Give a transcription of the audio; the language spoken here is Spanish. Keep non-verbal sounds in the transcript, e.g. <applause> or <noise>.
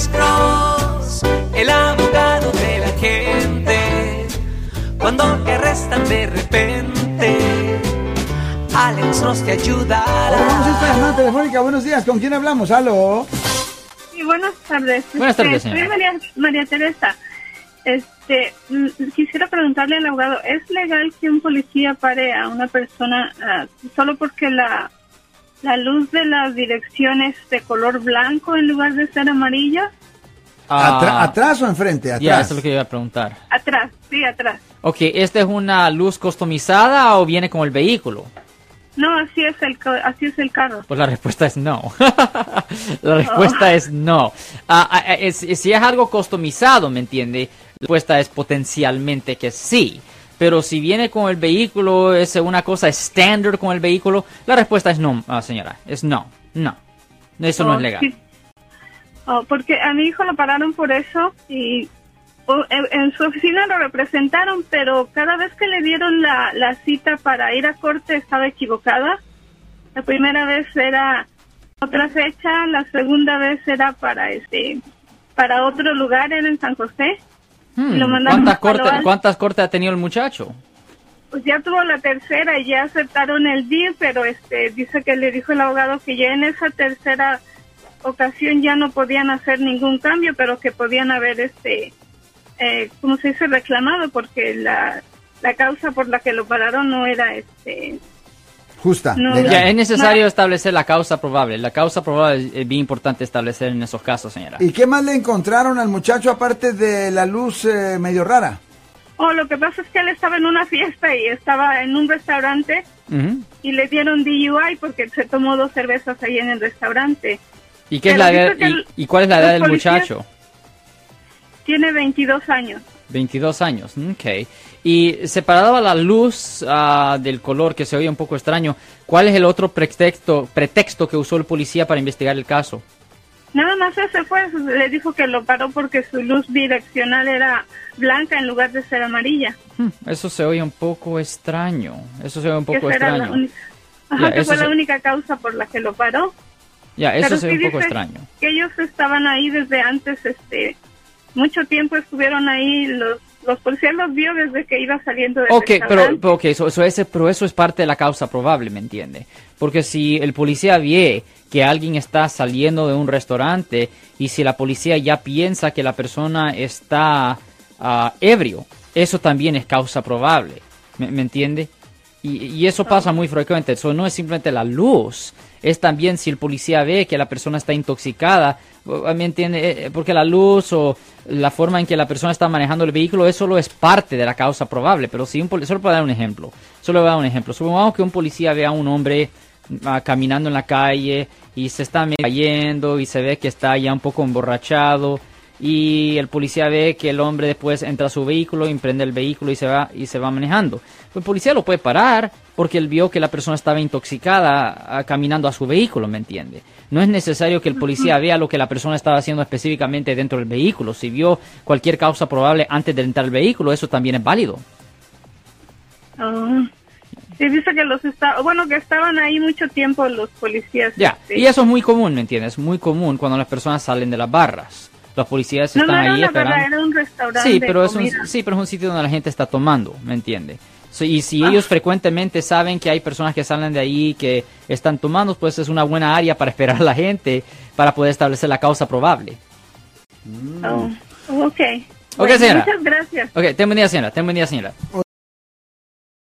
Alex Cross, el abogado de la gente. Cuando te arrestan de repente, Alex Cross te ayudará. A esta llamada telefónica. Buenos días, ¿con quién hablamos? Aló. Sí, buenas tardes. Buenas tardes, Este. Soy María, María Teresa. Este, mm, quisiera preguntarle al abogado, ¿es legal que un policía pare a una persona ah, solo porque la, la luz de la dirección es de color blanco en lugar de ser amarilla? Ah, Atra- ¿Atrás o enfrente? Atrás. Ya, eso es lo que iba a preguntar. Atrás, sí, atrás. Ok, ¿esta es una luz customizada o viene con el vehículo? No, así es el, ca- así es el carro. Pues la respuesta es no. <laughs> la respuesta es no. Ah, ah, es- si es algo customizado, ¿me entiende? La respuesta es potencialmente que sí. Pero si viene con el vehículo, es una cosa estándar con el vehículo, la respuesta es no, ah, señora. Es no. No. Eso no es legal. sí. Oh, porque a mi hijo lo pararon por eso y oh, en, en su oficina lo representaron, pero cada vez que le dieron la, la cita para ir a corte estaba equivocada. La primera vez era otra fecha, la segunda vez era para este para otro lugar, era en San José. Hmm, lo ¿Cuántas cortes. ¿Cuántas cortes ha tenido el muchacho? Pues ya tuvo la tercera y ya aceptaron el DIR, pero este dice que le dijo el abogado que ya en esa tercera ocasión ya no podían hacer ningún cambio, pero que podían haber este eh, ¿cómo se dice? reclamado porque la, la causa por la que lo pararon no era este Justa. No. legal. Ya, es necesario establecer la causa probable. La causa probable es- bien importante establecer en esos casos, señora. ¿Y qué más le encontraron al muchacho aparte de la luz eh, medio rara? Oh, lo que pasa es que él estaba en una fiesta y estaba en un restaurante y le dieron DUI porque se tomó dos cervezas ahí en el restaurante. ¿Y, qué es la edad, el- y, cuál es la edad del policías- muchacho? Tiene 22 años. 22 años, ok. Y separado a la luz ah, del color que se oye un poco extraño, ¿cuál es el otro pretexto, pretexto que usó el policía para investigar el caso? Nada más ese fue, le dijo que lo paró porque su luz direccional era blanca en lugar de ser amarilla. Hmm, eso se oye un poco extraño. Eso se oye un poco extraño. única, Ajá, Ya, que fue se- la única causa por la que lo paró. Ya, eso Pero se sí un poco extraño. Que ellos estaban ahí desde antes, este, mucho tiempo estuvieron ahí, los, los policías los vio desde que iba saliendo del Ok, pero, restaurante. pero, ok, eso, eso ese, pero eso es parte de la causa probable, ¿me entiende? Porque si el policía ve que alguien está saliendo de un restaurante y si la policía ya piensa que la persona está ah, ebrio, eso también es causa probable, ¿me, me entiende? Y, y eso pasa muy frecuente, eso no es simplemente la luz, es también si el policía ve que la persona está intoxicada, ¿me entiende? Eh, Porque la luz o la forma en que la persona está manejando el vehículo, eso solo es parte de la causa probable, pero si un poli- solo para dar un ejemplo, solo voy a dar un ejemplo, supongamos que un policía ve a un hombre ah, caminando en la calle y se está cayendo y se ve que está ya un poco emborrachado y el policía ve que el hombre después entra a su vehículo, emprende el vehículo y se va y se va manejando. El policía lo puede parar porque él vio que la persona estaba intoxicada ah, caminando a su vehículo, ¿me entiende? No es necesario que el policía vea lo que la persona estaba haciendo específicamente dentro del vehículo. Si vio cualquier causa probable antes de entrar al vehículo, eso también es válido. Ah. Sí, dice que los está, bueno, que estaban ahí mucho tiempo los policías. Ya, este. y eso es muy común, ¿me entiendes? Muy común cuando las personas salen de las barras. Los policías No, están no ahí esperando. barra, era un restaurante. Sí, pero es un, sí, pero es un sitio donde la gente está tomando, ¿me entiende? So, y si Ah. ellos frecuentemente saben que hay personas que salen de ahí que están tomando, pues es una buena área para esperar a la gente para poder establecer la causa probable. Oh, ok. Ok, Bueno, señora. Muchas gracias. Ok, ten buen día, señora. Ten buen día, señora.